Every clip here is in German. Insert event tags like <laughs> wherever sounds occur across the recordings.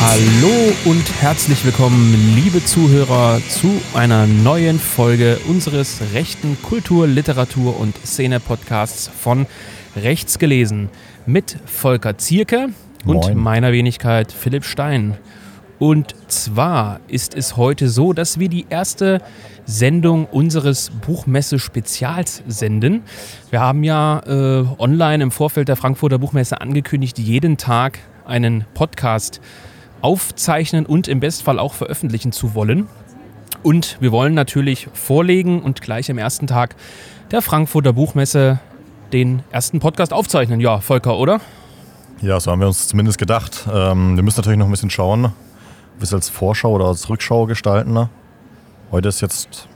Hallo und herzlich willkommen, liebe Zuhörer, zu einer neuen Folge unseres rechten Kultur-, Literatur- und Szene-Podcasts von Rechts gelesen mit Volker Zierke und Moin. meiner Wenigkeit Philipp Stein. Und zwar ist es heute so, dass wir die erste Sendung unseres Buchmesse-Spezials senden. Wir haben ja äh, online im Vorfeld der Frankfurter Buchmesse angekündigt, jeden Tag einen Podcast aufzeichnen und im Bestfall auch veröffentlichen zu wollen. Und wir wollen natürlich vorlegen und gleich am ersten Tag der Frankfurter Buchmesse den ersten Podcast aufzeichnen. Ja, Volker, oder? Ja, so haben wir uns zumindest gedacht. Ähm, wir müssen natürlich noch ein bisschen schauen, es als Vorschau oder als Rückschau gestalten. ne? Heute ist jetzt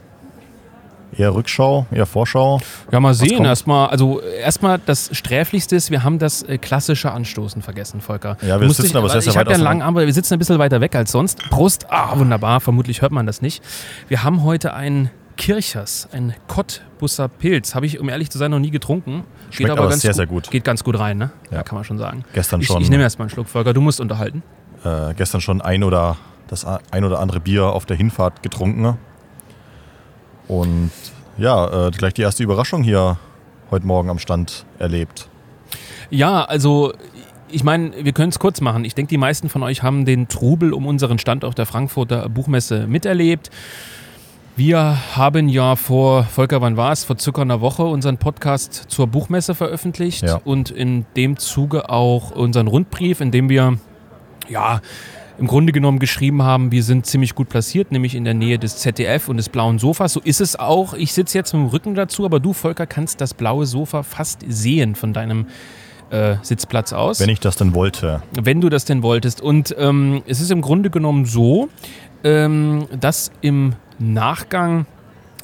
eher Rückschau, eher Vorschau. Ja, mal sehen. Erstmal, also erstmal das Sträflichste ist, wir haben das äh, klassische Anstoßen vergessen, Volker. Ja, wir musst sitzen dich- aber sehr, sehr Ich habe ja einen langen Arm, aber wir sitzen ein bisschen weiter weg als sonst. Prost. Ah, wunderbar. Vermutlich hört man das nicht. Wir haben heute einen Kirchers, ein Cottbusser Pilz. Habe ich, um ehrlich zu sein, noch nie getrunken. Schmeckt aber sehr, gut, sehr gut. Geht ganz gut rein, ne? Ja, Ja. kann man schon sagen. Gestern Ich, schon. ich nehme erstmal einen Schluck, Volker. Du musst unterhalten. Äh, gestern schon ein oder das ein oder andere Bier auf der Hinfahrt getrunken. Und ja, äh, gleich die erste Überraschung hier heute Morgen am Stand erlebt. Ja, also ich meine, wir können es kurz machen. Ich denke, die meisten von euch haben den Trubel um unseren Stand auf der Frankfurter Buchmesse miterlebt. Wir haben ja vor, Volker, wann war es? Vor circa einer Woche unseren Podcast zur Buchmesse veröffentlicht Ja. und in dem Zuge auch unseren Rundbrief, in dem wir ja im Grunde genommen geschrieben haben, wir sind ziemlich gut platziert, nämlich in der Nähe des ZDF und des blauen Sofas. So ist es auch. Ich sitze jetzt mit dem Rücken dazu, aber du, Volker, kannst das blaue Sofa fast sehen von deinem äh, Sitzplatz aus Wenn ich das denn wollte. wenn du das denn wolltest. Und ähm, es ist im Grunde genommen so, ähm, dass im Nachgang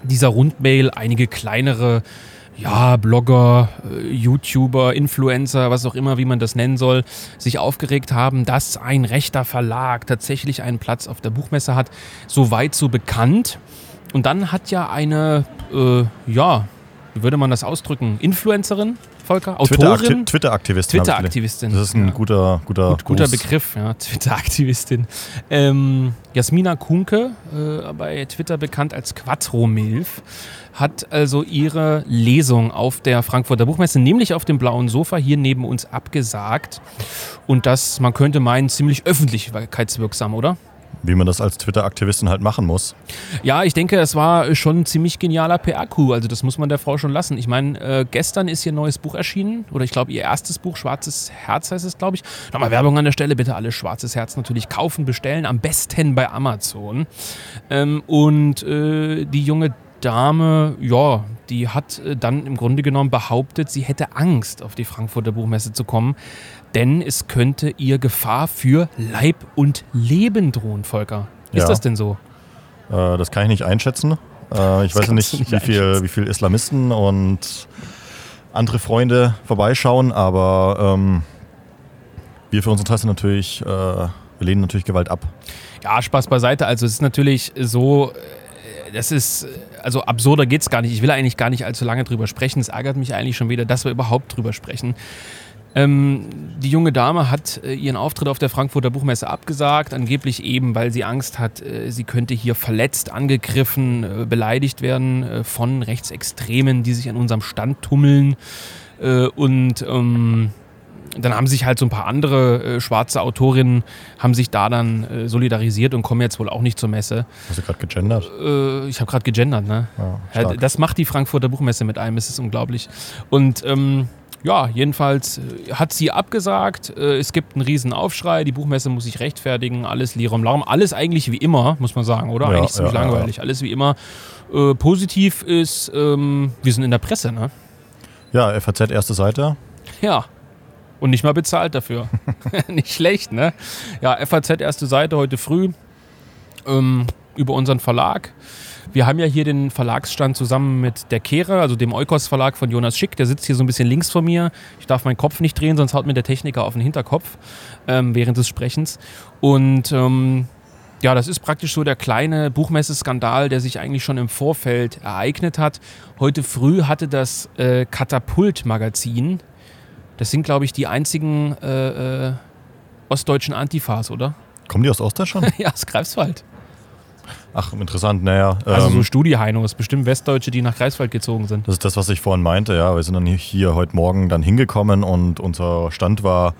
dieser Rundmail einige kleinere ja, Blogger, äh, YouTuber, Influencer, was auch immer, wie man das nennen soll, sich aufgeregt haben, dass ein rechter Verlag tatsächlich einen Platz auf der Buchmesse hat. Soweit so bekannt. Und dann hat ja eine, äh, ja, wie würde man das ausdrücken? Influencerin, Volker? Autorin? Twitter-Akti- Twitter-Aktivistin. gelesen. Twitter-Aktivistin. Das ist ein Ja. guter, guter, Gut, guter Gruß. Begriff, ja, <laughs> Twitter-Aktivistin. Ähm, Jasmina Kunke, äh, bei Twitter bekannt als Quattro-Milf, hat also ihre Lesung auf der Frankfurter Buchmesse, nämlich auf dem blauen Sofa hier neben uns abgesagt. Und das, man könnte meinen, ziemlich öffentlichkeitswirksam, oder? Wie man das als Twitter-Aktivistin halt machen muss. Ja, ich denke, es war schon ein ziemlich genialer PR-Coup. Also das muss man der Frau schon lassen. Ich meine, äh, gestern ist ihr neues Buch erschienen. Oder ich glaube, ihr erstes Buch, Schwarzes Herz heißt es, glaube ich. Nochmal Werbung an der Stelle. Bitte alle Schwarzes Herz natürlich kaufen, bestellen. Am besten bei Amazon. Ähm, und äh, die junge Dame, ja, die hat äh, dann im Grunde genommen behauptet, sie hätte Angst, auf die Frankfurter Buchmesse zu kommen, denn es könnte ihr Gefahr für Leib und Leben drohen, Volker. Ist Ja. das denn so? Äh, das kann ich nicht einschätzen. Äh, ich weiß ja kannst nicht, nicht wie, viel, wie viel Islamisten und andere Freunde vorbeischauen, aber ähm, wir für unsere Tasse natürlich, äh, wir lehnen natürlich Gewalt ab. Ja, Spaß beiseite. Also es ist natürlich so, das ist, also absurder geht's gar nicht. Ich will eigentlich gar nicht allzu lange drüber sprechen. Es ärgert mich eigentlich schon wieder, dass wir überhaupt drüber sprechen. Ähm, die junge Dame hat äh, ihren Auftritt auf der Frankfurter Buchmesse abgesagt, angeblich eben, weil sie Angst hat, äh, sie könnte hier verletzt, angegriffen, äh, beleidigt werden äh, von Rechtsextremen, die sich an unserem Stand tummeln. Äh, und ähm, dann haben sich halt so ein paar andere äh, schwarze Autorinnen haben sich da dann äh, solidarisiert und kommen jetzt wohl auch nicht zur Messe. Hast du gerade gegendert? Äh, ich habe gerade gegendert, ne? Ja, Ja, das macht die Frankfurter Buchmesse mit einem, es ist unglaublich. Und ähm, ja, jedenfalls äh, hat sie abgesagt. Äh, es gibt einen riesen Aufschrei, die Buchmesse muss sich rechtfertigen, alles Lirum Larum, alles eigentlich wie immer, muss man sagen, oder? Ja, eigentlich ziemlich ja, ja, langweilig, alles wie immer. Äh, positiv ist, ähm, wir sind in der Presse, ne? ja, FAZ erste Seite. Ja. Und nicht mal bezahlt dafür. <laughs> <laughs> nicht schlecht, ne? Ja, FAZ erste Seite heute früh ähm, über unseren Verlag. Wir haben ja hier den Verlagsstand zusammen mit der Kehre, also dem Eukos Verlag von Jonas Schick. Der sitzt hier so ein bisschen links von mir. Ich darf meinen Kopf nicht drehen, sonst haut mir der Techniker auf den Hinterkopf ähm, während des Sprechens. Und ähm, ja, das ist praktisch so der kleine Buchmesseskandal, der sich eigentlich schon im Vorfeld ereignet hat. Heute früh hatte das äh, Katapult-Magazin, Das sind, glaube ich, die einzigen äh, äh, ostdeutschen Antifas, oder? Kommen die aus Ostdeutschland? <laughs> ja, aus Greifswald. Ach, interessant, naja. Also ähm, so Studi-Heinos, bestimmt Westdeutsche, die nach Greifswald gezogen sind. Das ist das, was ich vorhin meinte, ja. Wir sind dann hier heute Morgen dann hingekommen und unser Stand war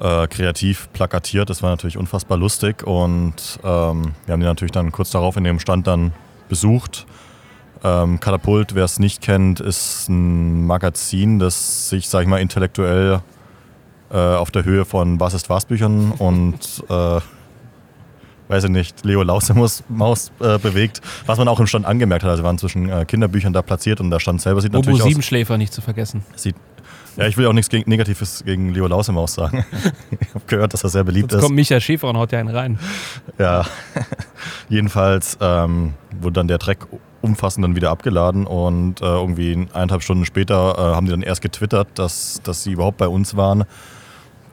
äh, kreativ plakatiert. Das war natürlich unfassbar lustig und ähm, wir haben die natürlich dann kurz darauf in dem Stand dann besucht. Ähm, Katapult, wer es nicht kennt, ist ein Magazin, das sich, sag ich mal, intellektuell äh, auf der Höhe von Was ist was Büchern und <laughs> äh, weiß ich nicht, Leo Lausemus Maus äh, bewegt, was man auch im Stand angemerkt hat. Also waren zwischen äh, Kinderbüchern da platziert und der Stand selber sieht Bobo natürlich aus. Siebenschläfer nicht zu vergessen. Sieht, ja, ich will auch nichts gegen, Negatives gegen Leo Lausemaus sagen. <laughs> ich habe gehört, dass er sehr beliebt Jetzt ist. kommt Micha Schäfer und haut ja einen rein. Ja, <laughs> jedenfalls ähm, wurde dann der Dreck umfassend dann wieder abgeladen und äh, irgendwie eineinhalb Stunden später äh, haben die dann erst getwittert, dass, dass sie überhaupt bei uns waren.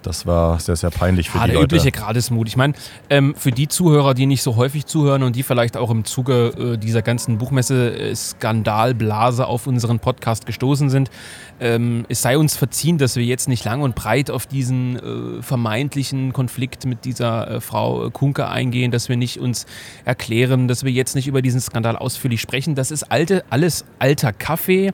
Das war sehr, sehr peinlich für Ah, die der Leute. übliche Gradesmut. Ich meine, ähm, für die Zuhörer, die nicht so häufig zuhören und die vielleicht auch im Zuge äh, dieser ganzen Buchmesse-Skandalblase auf unseren Podcast gestoßen sind, ähm, es sei uns verziehen, dass wir jetzt nicht lang und breit auf diesen äh, vermeintlichen Konflikt mit dieser äh, Frau Kunke eingehen, dass wir nicht uns erklären, dass wir jetzt nicht über diesen Skandal ausführlich sprechen. Das ist alte, alles alter Kaffee.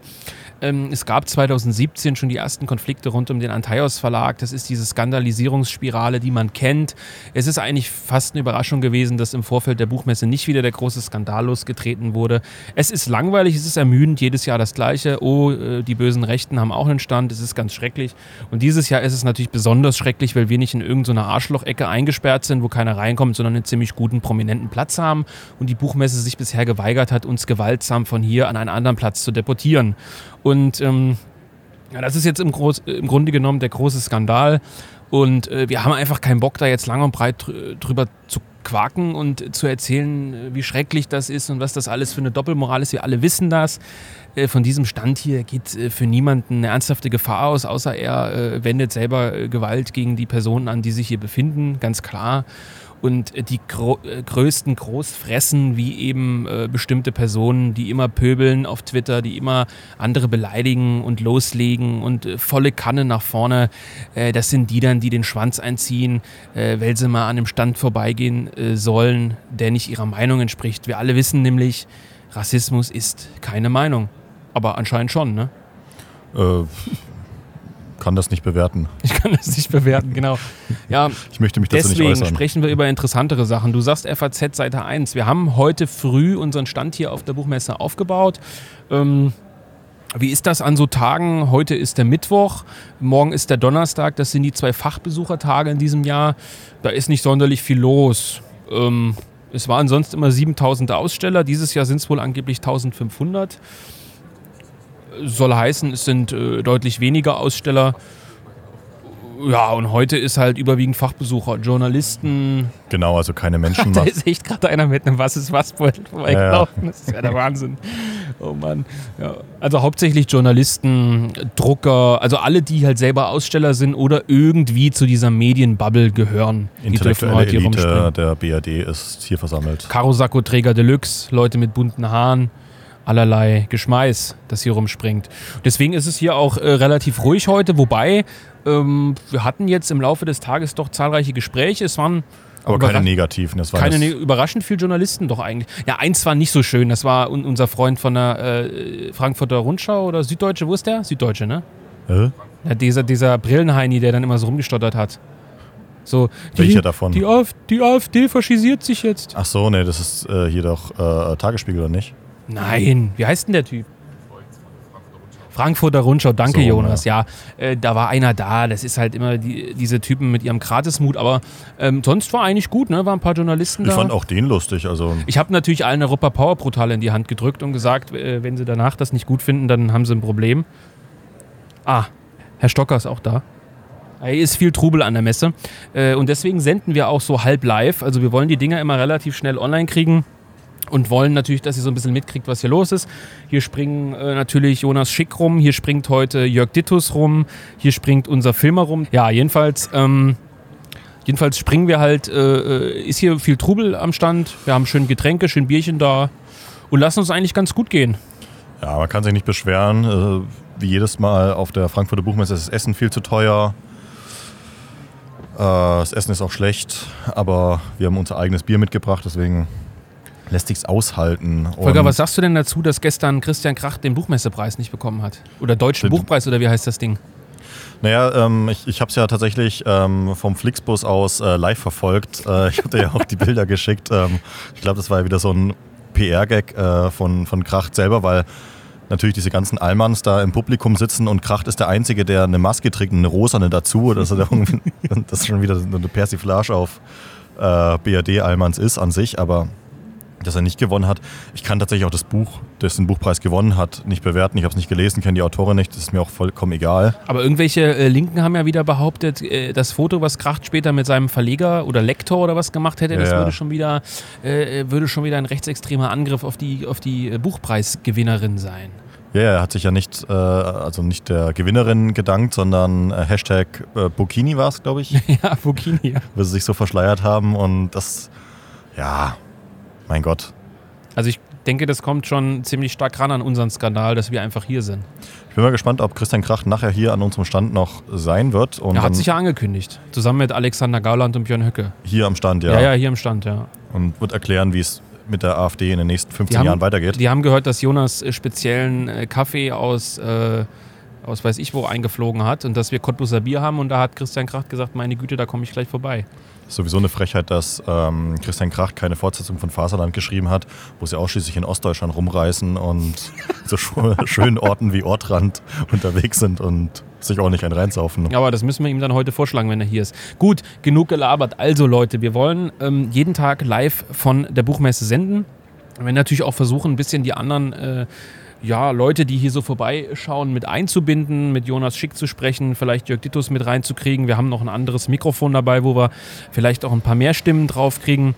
Ähm, es gab 2017 schon die ersten Konflikte rund um den Antaios Verlag. Das ist diese Skandalisierungsspirale, die man kennt. Es ist eigentlich fast eine Überraschung gewesen, dass im Vorfeld der Buchmesse nicht wieder der große Skandal losgetreten wurde. Es ist langweilig, es ist ermüdend, jedes Jahr das Gleiche. Oh, äh, die bösen Rechten haben auch einen Stand, es ist ganz schrecklich. Und dieses Jahr ist es natürlich besonders schrecklich, weil wir nicht in irgendeiner Arschlochecke eingesperrt sind, wo keiner reinkommt, sondern einen ziemlich guten, prominenten Platz haben und die Buchmesse sich bisher geweigert hat, uns gewaltsam von hier an einen anderen Platz zu deportieren. Und ähm, ja, das ist jetzt im, Groß, im Grunde genommen der große Skandal. Und äh, wir haben einfach keinen Bock, da jetzt lang und breit drü- drüber zu quaken und zu erzählen, äh, wie schrecklich das ist und was das alles für eine Doppelmoral ist. Wir alle wissen das. Äh, von diesem Stand hier geht äh, für niemanden eine ernsthafte Gefahr aus, außer er äh, wendet selber äh, Gewalt gegen die Personen an, die sich hier befinden, ganz klar. Und die gro äh, größten Großfressen, wie eben äh, bestimmte Personen, die immer pöbeln auf Twitter, die immer andere beleidigen und loslegen und äh, volle Kanne nach vorne, äh, das sind die dann, die den Schwanz einziehen, äh, weil sie mal an einem Stand vorbeigehen äh, sollen, der nicht ihrer Meinung entspricht. Wir alle wissen nämlich, Rassismus ist keine Meinung. Aber anscheinend schon, ne? Äh, kann das nicht bewerten. Ich kann das nicht bewerten, genau. Ja, <laughs> Ich möchte mich dazu Deswegen nicht äußern. sprechen wir über interessantere Sachen. Du sagst FAZ Seite 1. Wir haben heute früh unseren Stand hier auf der Buchmesse aufgebaut. Ähm, wie ist das an so Tagen? Heute ist der Mittwoch, morgen ist der Donnerstag. Das sind die zwei Fachbesuchertage in diesem Jahr. Da ist nicht sonderlich viel los. Ähm, es waren sonst immer 7000 Aussteller. Dieses Jahr sind es wohl angeblich 1500. Soll heißen, es sind äh, deutlich weniger Aussteller. Ja, und heute ist halt überwiegend Fachbesucher, Journalisten. Genau, also keine Menschen. <laughs> Da ist echt gerade einer mit einem Was ist was Beutel vorbeigelaufen. Ja, Das ist ja der Wahnsinn. Oh Mann. Ja. Also hauptsächlich Journalisten, Drucker, also alle, die halt selber Aussteller sind oder irgendwie zu dieser Medienbubble gehören. Intellektuelle heute hier Elite der BRD ist hier versammelt. Karosacco-Träger Deluxe, Leute mit bunten Haaren, allerlei Geschmeiß, das hier rumspringt. Deswegen ist es hier auch äh, relativ ruhig heute, wobei ähm, wir hatten jetzt im Laufe des Tages doch zahlreiche Gespräche. Es waren Aber keine negativen. Das war keine ne überraschend viele Journalisten doch eigentlich. Ja, eins war nicht so schön. Das war un unser Freund von der äh, Frankfurter Rundschau oder Süddeutsche. Wo ist der? Süddeutsche, ne? Hä? Ja, dieser, dieser Brillenheini, der dann immer so rumgestottert hat. So, Welcher die, davon? Die, AfD, die AfD faschisiert sich jetzt. Ach so, nee, das ist äh, hier doch äh, Tagesspiegel oder nicht? Nein, wie heißt denn der Typ? Frankfurter Rundschau, danke So, Jonas. Ja, äh, da war einer da. Das ist halt immer die, diese Typen mit ihrem Gratismut. Aber ähm, sonst war eigentlich gut, ne? Waren ein paar Journalisten Ich da. fand auch den lustig. Also Ich habe natürlich allen Europa Power brutal in die Hand gedrückt und gesagt, äh, wenn sie danach das nicht gut finden, dann haben sie ein Problem. Ah, Herr Stocker ist auch da. Hier ist viel Trubel an der Messe. Äh, und deswegen senden wir auch so halb live. Also wir wollen die Dinger immer relativ schnell online kriegen und wollen natürlich, dass ihr so ein bisschen mitkriegt, was hier los ist. Hier springen äh, natürlich Jonas Schick rum, hier springt heute Jörg Dittus rum, hier springt unser Filmer rum. Ja, jedenfalls, ähm, jedenfalls springen wir halt, äh, äh, ist hier viel Trubel am Stand. Wir haben schön Getränke, schön Bierchen da und lassen uns eigentlich ganz gut gehen. ja, man kann sich nicht beschweren. Äh, wie jedes Mal auf der Frankfurter Buchmesse ist das Essen viel zu teuer. Äh, das Essen ist auch schlecht, aber wir haben unser eigenes Bier mitgebracht, deswegen lässt sich's aushalten. Volker, was sagst du denn dazu, dass gestern Christian Kracht den Buchmessepreis nicht bekommen hat? Oder Deutschen Buchpreis oder wie heißt das Ding? Naja, ähm, ich, ich habe es ja tatsächlich ähm, vom Flixbus aus äh, live verfolgt. Äh, ich hatte ja auch die Bilder geschickt. Ähm, ich glaube, das war ja wieder so ein PR-Gag äh, von, von Kracht selber, weil natürlich diese ganzen Allmanns da im Publikum sitzen und Kracht ist der Einzige, der eine Maske trägt, eine rosane dazu. Das ist, <laughs> das ist schon wieder eine Persiflage auf äh, BRD-Allmanns ist an sich, aber dass er nicht gewonnen hat. Ich kann tatsächlich auch das Buch, das den Buchpreis gewonnen hat, nicht bewerten. Ich habe es nicht gelesen, kenne die Autorin nicht, das ist mir auch vollkommen egal. Aber irgendwelche äh, Linken haben ja wieder behauptet, äh, das Foto, was Kracht später mit seinem Verleger oder Lektor oder was gemacht hätte, ja, das würde schon wieder äh, würde schon wieder ein rechtsextremer Angriff auf die, auf die äh, Buchpreisgewinnerin sein. Ja, er hat sich ja nicht, äh, also nicht der Gewinnerin gedankt, sondern äh, Hashtag äh, Bukini war es, glaube ich. <laughs> ja, Bukini, ja. Weil sie sich so verschleiert haben und das, ja, mein Gott. Also ich denke, das kommt schon ziemlich stark ran an unseren Skandal, dass wir einfach hier sind. Ich bin mal gespannt, ob Christian Kracht nachher hier an unserem Stand noch sein wird. er hat sich ja angekündigt, zusammen mit Alexander Gauland und Björn Höcke. Hier am Stand, ja. Ja, ja, hier am Stand, ja. Und wird erklären, wie es mit der AfD in den nächsten 15 Jahren weitergeht. Die haben gehört, dass Jonas speziellen äh, Kaffee aus, äh, aus weiß ich wo eingeflogen hat und dass wir Cottbuser Bier haben und da hat Christian Kracht gesagt, meine Güte, da komme ich gleich vorbei sowieso eine Frechheit, dass ähm, Christian Krach keine Fortsetzung von Faserland geschrieben hat, wo sie ausschließlich in Ostdeutschland rumreißen und <laughs> so schönen Orten wie Ortrand unterwegs sind und sich auch nicht ein reinsaufen. Aber das müssen wir ihm dann heute vorschlagen, wenn er hier ist. Gut, genug gelabert. Also Leute, wir wollen ähm, jeden Tag live von der Buchmesse senden. Wir werden natürlich auch versuchen, ein bisschen die anderen äh, ja, Leute, die hier so vorbeischauen, mit einzubinden, mit Jonas Schick zu sprechen, vielleicht Jörg Dittus mit reinzukriegen. Wir haben noch ein anderes Mikrofon dabei, wo wir vielleicht auch ein paar mehr Stimmen draufkriegen.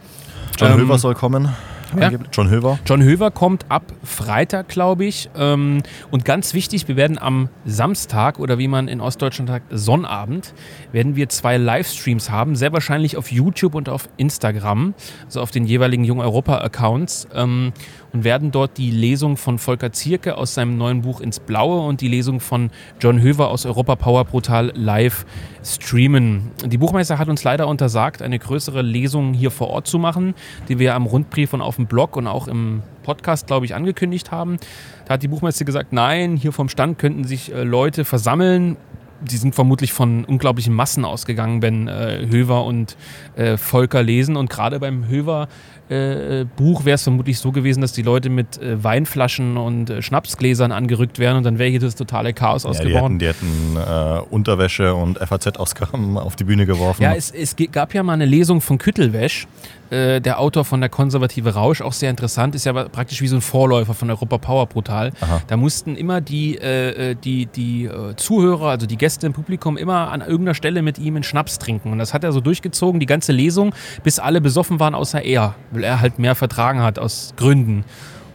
John ähm, Höver soll kommen. Ja. John Höver. John Höver kommt ab Freitag, glaube ich. Ähm, und ganz wichtig, wir werden am Samstag oder wie man in Ostdeutschland sagt, Sonnabend, werden wir zwei Livestreams haben. Sehr wahrscheinlich auf YouTube und auf Instagram, also auf den jeweiligen Jung Europa-Accounts. Ähm, und werden dort die Lesung von Volker Zierke aus seinem neuen Buch Ins Blaue und die Lesung von John Höver aus Europa Power Portal live streamen. Die Buchmeister hat uns leider untersagt, eine größere Lesung hier vor Ort zu machen, die wir am Rundbrief und auf dem Blog und auch im Podcast, glaube ich, angekündigt haben. Da hat die Buchmeister gesagt, nein, hier vom Stand könnten sich äh, Leute versammeln, die sind vermutlich von unglaublichen Massen ausgegangen, wenn äh, Höver und äh, Volker lesen. Und gerade beim Höver äh, wäre es vermutlich so gewesen, dass die Leute mit äh, Weinflaschen und äh, Schnapsgläsern angerückt wären und dann wäre hier das totale Chaos ja, ausgebrochen. Die hätten, die hätten Unterwäsche und FAZ-Ausgaben <laughs> auf die Bühne geworfen. Ja, es, es, gab ja mal eine Lesung von Küttelwäsch, äh, der Autor von der konservative Rausch, auch sehr interessant, ist ja praktisch wie so ein Vorläufer von Europa Power Brutal. Aha. Da mussten immer die, äh, die, die Zuhörer, also die Gäste im Publikum, immer an irgendeiner Stelle mit ihm einen Schnaps trinken. Und das hat er so durchgezogen, die ganze Lesung, bis alle besoffen waren, außer er weil er halt mehr vertragen hat aus Gründen.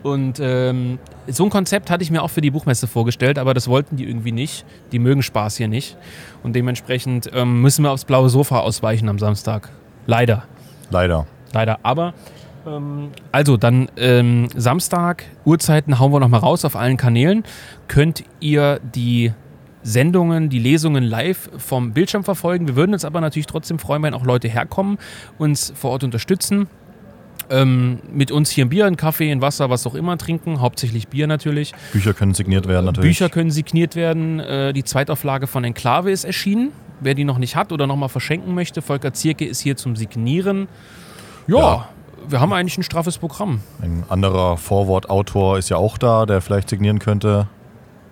Und ähm, so ein Konzept hatte ich mir auch für die Buchmesse vorgestellt, aber das wollten die irgendwie nicht. Die mögen Spaß hier nicht. Und dementsprechend ähm, müssen wir aufs blaue Sofa ausweichen am Samstag. Leider. Leider. Leider. Aber ähm, also dann ähm, Samstag, Uhrzeiten hauen wir nochmal raus auf allen Kanälen. Könnt ihr die Sendungen, die Lesungen live vom Bildschirm verfolgen. Wir würden uns aber natürlich trotzdem freuen, wenn auch Leute herkommen, uns vor Ort unterstützen ähm, mit uns hier ein Bier, ein Kaffee, ein Wasser, was auch immer trinken. Hauptsächlich Bier natürlich. Bücher können signiert werden natürlich. Bücher können signiert werden. Äh, die Zweitauflage von Enklave ist erschienen. Wer die noch nicht hat oder nochmal verschenken möchte, Volker Zierke ist hier zum Signieren. Ja, ja, wir haben eigentlich ein straffes Programm. Ein anderer Vorwortautor ist ja auch da, der vielleicht signieren könnte.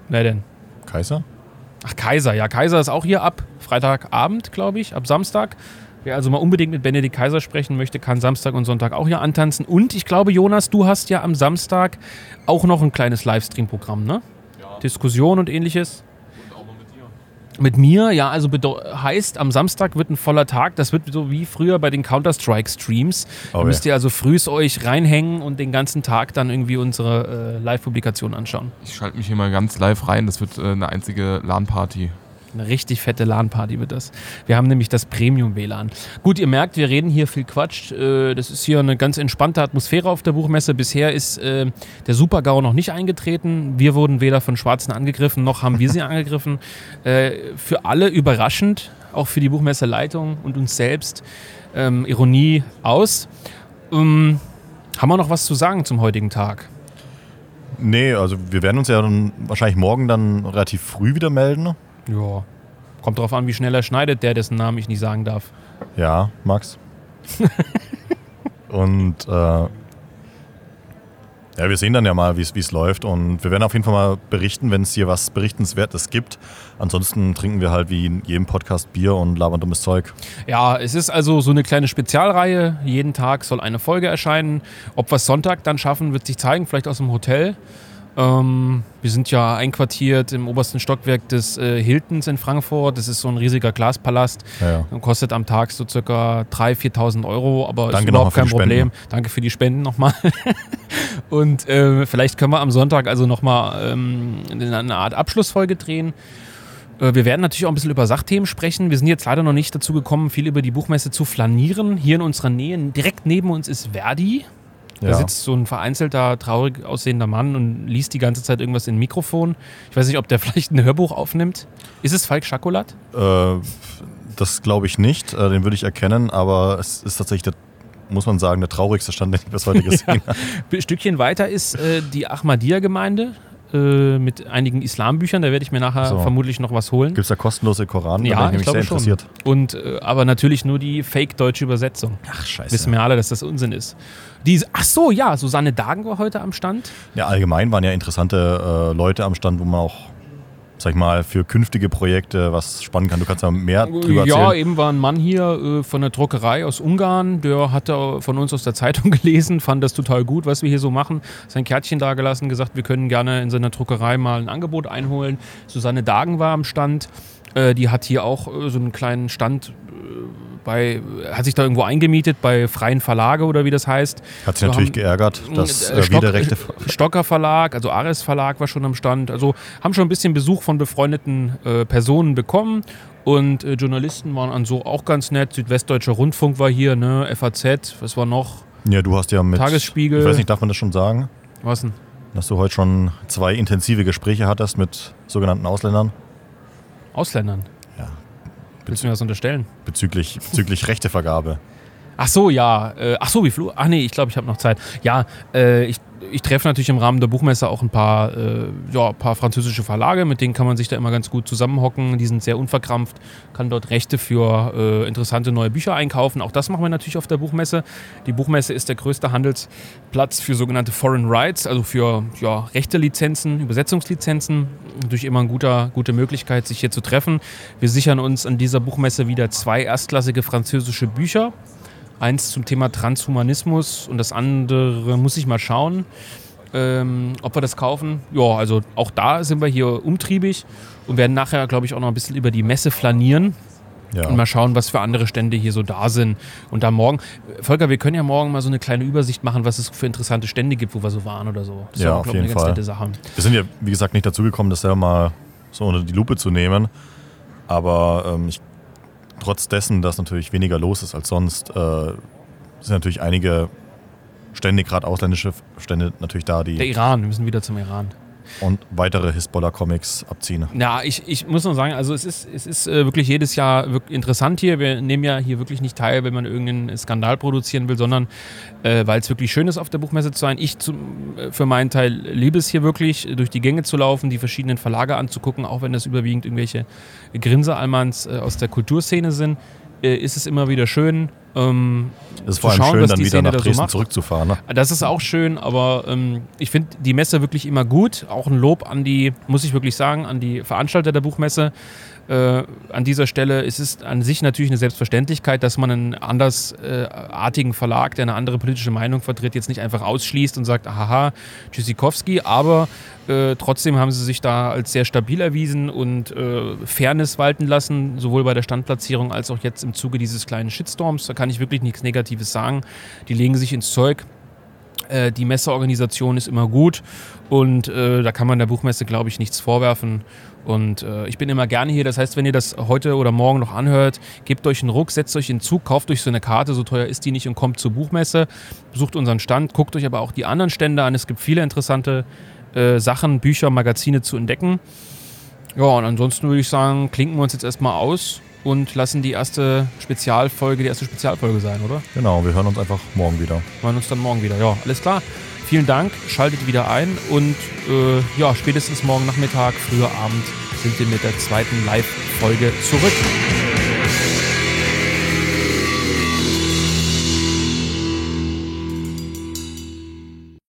Wer denn? Kaiser? Ach, Kaiser. Ja, Kaiser ist auch hier ab Freitagabend, glaube ich, ab Samstag. Wer also mal unbedingt mit Benedikt Kaiser sprechen möchte, kann Samstag und Sonntag auch hier antanzen. Und ich glaube, Jonas, du hast ja am Samstag auch noch ein kleines Livestream-Programm, ne? Ja. Diskussion und ähnliches. Und auch noch mit dir. Mit mir, ja, also heißt, am Samstag wird ein voller Tag. Das wird so wie früher bei den Counter-Strike-Streams. Oh, da müsst ihr also frühs euch reinhängen und den ganzen Tag dann irgendwie unsere äh, Live-Publikation anschauen. Ich schalte mich hier mal ganz live rein. Das wird äh, eine einzige LAN-Party. Eine richtig fette LAN-Party wird das. Wir haben nämlich das Premium-WLAN. Gut, ihr merkt, wir reden hier viel Quatsch. Äh, das ist hier eine ganz entspannte Atmosphäre auf der Buchmesse. Bisher ist äh, der Super-GAU noch nicht eingetreten. Wir wurden weder von Schwarzen angegriffen, noch haben wir sie <laughs> angegriffen. Äh, für alle überraschend, auch für die Buchmesseleitung und uns selbst. Ähm, Ironie aus. Ähm, haben wir noch was zu sagen zum heutigen Tag? Nee, also wir werden uns ja dann wahrscheinlich morgen dann relativ früh wieder melden. Ja. Kommt drauf an, wie schnell er schneidet, der, dessen Namen ich nicht sagen darf. Ja, Max. <laughs> und äh, ja, wir sehen dann ja mal, wie es läuft. Und wir werden auf jeden Fall mal berichten, wenn es hier was Berichtenswertes gibt. Ansonsten trinken wir halt wie in jedem Podcast Bier und labern dummes Zeug. Ja, es ist also so eine kleine Spezialreihe. Jeden Tag soll eine Folge erscheinen. Ob wir es Sonntag dann schaffen, wird sich zeigen, vielleicht aus dem Hotel. Ähm, wir sind ja einquartiert im obersten Stockwerk des äh, Hiltons in Frankfurt. Das ist so ein riesiger Glaspalast. Ja, ja. Kostet am Tag so circa 3.000, 4.000 Euro, aber Danke ist überhaupt kein Problem. Spenden. Danke für die Spenden nochmal. <laughs> Und äh, vielleicht können wir am Sonntag also nochmal ähm, eine Art Abschlussfolge drehen. Äh, wir werden natürlich auch ein bisschen über Sachthemen sprechen. Wir sind jetzt leider noch nicht dazu gekommen, viel über die Buchmesse zu flanieren. Hier in unserer Nähe, direkt neben uns ist Verdi. Da ja. sitzt so ein vereinzelter, traurig aussehender Mann und liest die ganze Zeit irgendwas in ein Mikrofon. Ich weiß nicht, ob der <laughs> vielleicht ein Hörbuch aufnimmt. Ist es Falk Schakolat? Äh, das glaube ich nicht. Äh, den würde ich erkennen, aber es ist tatsächlich der muss man sagen, der traurigste Stand, den ich bis heute <laughs> gesehen habe. Ein Stückchen weiter ist äh, die Ahmadiyya-Gemeinde äh, mit einigen Islambüchern. Da werde ich mir nachher so. vermutlich noch was holen. Gibt es da kostenlose Koran? Ja, ich, ich sehr schon. interessiert. Und, äh, aber natürlich nur die fake-deutsche Übersetzung. Ach, scheiße. Wissen wir alle, dass das Unsinn ist. Die, ach so, ja, Susanne Dagen war heute am Stand. Ja, allgemein waren ja interessante äh, Leute am Stand, wo man auch sag ich mal, für künftige Projekte was spannen kann. Du kannst da mehr drüber erzählen. Ja, eben war ein Mann hier äh, von der Druckerei aus Ungarn, der hatte von uns aus der Zeitung <laughs> gelesen, fand das total gut, was wir hier so machen. Sein Kärtchen da gelassen, gesagt, wir können gerne in seiner Druckerei mal ein Angebot einholen. Susanne Dagen war am Stand. Äh, die hat hier auch äh, so einen kleinen Stand äh, bei, hat sich da irgendwo eingemietet bei freien Verlage oder wie das heißt. Hat sich natürlich haben, geärgert, dass äh, Stock, Rechte <laughs> Stocker Verlag, also Ares Verlag war schon am Stand. Also haben schon ein bisschen Besuch von befreundeten äh, Personen bekommen und äh, Journalisten waren an so auch ganz nett. Südwestdeutscher Rundfunk war hier, ne, FAZ, was war noch? Ja, du hast ja mit Tagesspiegel. Ich weiß nicht, darf man das schon sagen? Was denn? Dass du heute schon zwei intensive Gespräche hattest mit sogenannten Ausländern. Ausländern? Willst du mir was unterstellen? Bezüglich, bezüglich Rechtevergabe. Ach so, ja. Äh, ach so, wie Flu. Ach nee, ich glaube, ich habe noch Zeit. Ja, äh, ich, ich treffe natürlich im Rahmen der Buchmesse auch ein paar, äh, ja, paar französische Verlage, mit denen kann man sich da immer ganz gut zusammenhocken. Die sind sehr unverkrampft, kann dort Rechte für äh, interessante neue Bücher einkaufen. Auch das machen wir natürlich auf der Buchmesse. Die Buchmesse ist der größte Handelsplatz für sogenannte Foreign Rights, also für ja, Rechte-Lizenzen, Übersetzungslizenzen. Natürlich immer eine gute, gute Möglichkeit, sich hier zu treffen. Wir sichern uns an dieser Buchmesse wieder zwei erstklassige französische Bücher Eins zum Thema Transhumanismus und das andere muss ich mal schauen, ähm, ob wir das kaufen. Ja, also auch da sind wir hier umtriebig und werden nachher, glaube ich, auch noch ein bisschen über die Messe flanieren. Ja. Und mal schauen, was für andere Stände hier so da sind. Und dann morgen, Volker, wir können ja morgen mal so eine kleine Übersicht machen, was es für interessante Stände gibt, wo wir so waren oder so. Das ja, auf jeden Fall. Wir sind ja, wie gesagt, nicht dazu gekommen, das selber mal so unter die Lupe zu nehmen. Aber ähm, ich trotz dessen, dass natürlich weniger los ist als sonst, äh, sind natürlich einige Stände, gerade ausländische Stände, natürlich da, die. Der Iran, wir müssen wieder zum Iran und weitere Hisbollah-Comics abziehen. Ja, ich, ich muss noch sagen, also es ist, es ist äh, wirklich jedes Jahr wirklich interessant hier. Wir nehmen ja hier wirklich nicht teil, wenn man irgendeinen Skandal produzieren will, sondern äh, weil es wirklich schön ist, auf der Buchmesse zu sein. Ich zum, äh, für meinen Teil liebe es hier wirklich, durch die Gänge zu laufen, die verschiedenen Verlage anzugucken, auch wenn das überwiegend irgendwelche Grinsealmans äh, aus der Kulturszene sind. Ist es immer wieder schön. Ähm, es ist vor allem schauen, schön, dann wieder Szene nach Dresden so zurückzufahren. Ne? Das ist auch schön, aber ähm, ich finde die Messe wirklich immer gut. Auch ein Lob an die, muss ich wirklich sagen, an die Veranstalter der Buchmesse. Äh, an dieser Stelle ist es an sich natürlich eine Selbstverständlichkeit, dass man einen andersartigen Verlag, der eine andere politische Meinung vertritt, jetzt nicht einfach ausschließt und sagt, haha, Tschüssikowski, aber äh, trotzdem haben sie sich da als sehr stabil erwiesen und äh, Fairness walten lassen, sowohl bei der Standplatzierung als auch jetzt im Zuge dieses kleinen Shitstorms. Da kann ich wirklich nichts Negatives sagen. Die legen sich ins Zeug. Äh, die Messeorganisation ist immer gut und äh, da kann man der Buchmesse, glaube ich, nichts vorwerfen. Und äh, ich bin immer gerne hier. Das heißt, wenn ihr das heute oder morgen noch anhört, gebt euch einen Ruck, setzt euch in Zug, kauft euch so eine Karte, so teuer ist die nicht und kommt zur Buchmesse. Besucht unseren Stand, guckt euch aber auch die anderen Stände an. Es gibt viele interessante äh, Sachen, Bücher, Magazine zu entdecken. Ja, und ansonsten würde ich sagen, klinken wir uns jetzt erstmal aus und lassen die erste Spezialfolge die erste Spezialfolge sein, oder? Genau, wir hören uns einfach morgen wieder. Wir hören uns dann morgen wieder. Ja, alles klar. Vielen Dank, schaltet wieder ein und äh, ja, spätestens morgen Nachmittag, früher Abend sind wir mit der zweiten Live-Folge zurück.